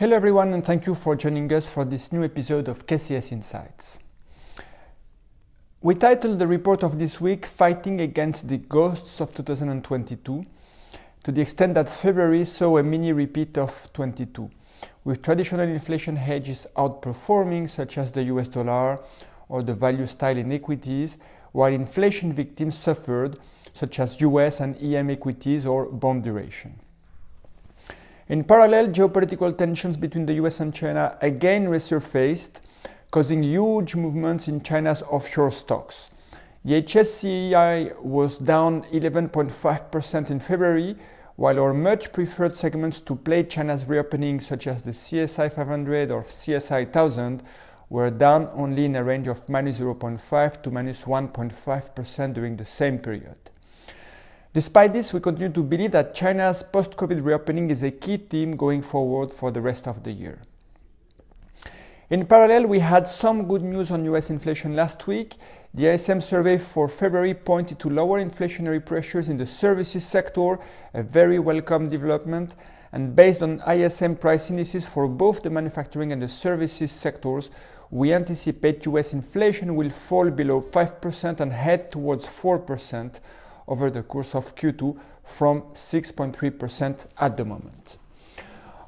Hello everyone and thank you for joining us for this new episode of KCS Insights. We titled the report of this week Fighting Against the Ghosts of 2022 to the extent that February saw a mini repeat of 22 with traditional inflation hedges outperforming such as the US dollar or the value style in equities while inflation victims suffered such as US and EM equities or bond duration. In parallel, geopolitical tensions between the US and China again resurfaced, causing huge movements in China's offshore stocks. The HSCI was down 11.5% in February, while our much preferred segments to play China's reopening, such as the CSI 500 or CSI 1000, were down only in a range of minus 0.5 to minus 1.5% during the same period. Despite this, we continue to believe that China's post COVID reopening is a key theme going forward for the rest of the year. In parallel, we had some good news on US inflation last week. The ISM survey for February pointed to lower inflationary pressures in the services sector, a very welcome development. And based on ISM price indices for both the manufacturing and the services sectors, we anticipate US inflation will fall below 5% and head towards 4% over the course of Q2 from 6.3% at the moment.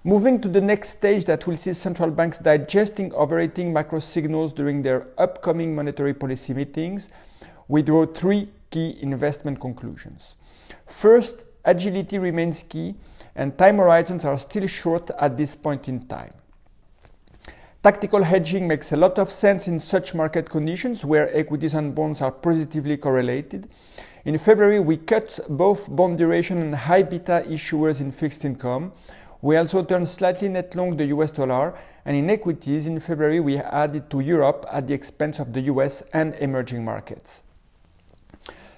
Moving to the next stage that will see central banks digesting overrating macro signals during their upcoming monetary policy meetings, we draw three key investment conclusions. First, agility remains key and time horizons are still short at this point in time. Tactical hedging makes a lot of sense in such market conditions where equities and bonds are positively correlated in February, we cut both bond duration and high beta issuers in fixed income. We also turned slightly net long the US dollar, and in equities in February, we added to Europe at the expense of the US and emerging markets.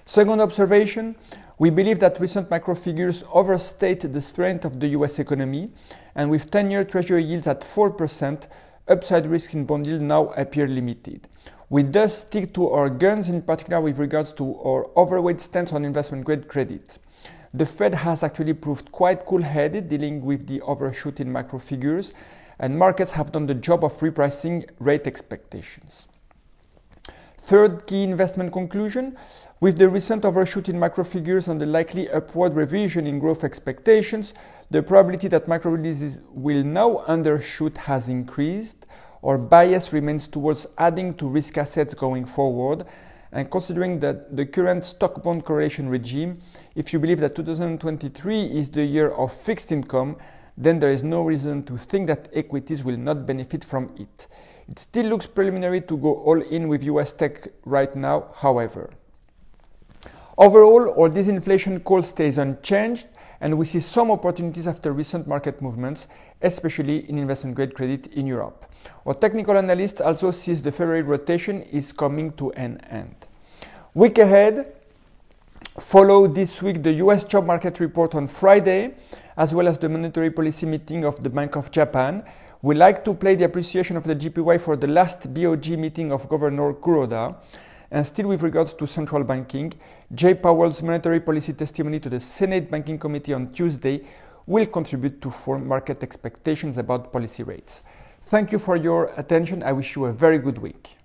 Second observation, we believe that recent macro figures overstate the strength of the US economy, and with 10 year Treasury yields at 4%, upside risk in bond yield now appear limited. We thus stick to our guns, in particular with regards to our overweight stance on investment grade credit. The Fed has actually proved quite cool headed dealing with the overshoot in macro figures, and markets have done the job of repricing rate expectations. Third key investment conclusion with the recent overshoot in macro figures and the likely upward revision in growth expectations, the probability that macro releases will now undershoot has increased our bias remains towards adding to risk assets going forward. And considering that the current stock bond correlation regime, if you believe that 2023 is the year of fixed income, then there is no reason to think that equities will not benefit from it. It still looks preliminary to go all in with US tech right now, however. Overall, our disinflation call stays unchanged, and we see some opportunities after recent market movements, especially in investment grade credit in Europe. Our technical analyst also sees the February rotation is coming to an end. Week ahead, follow this week the US job market report on Friday, as well as the monetary policy meeting of the Bank of Japan. We like to play the appreciation of the JPY for the last BOJ meeting of Governor Kuroda. And still with regards to central banking, Jay Powell's monetary policy testimony to the Senate Banking Committee on Tuesday will contribute to form market expectations about policy rates. Thank you for your attention. I wish you a very good week.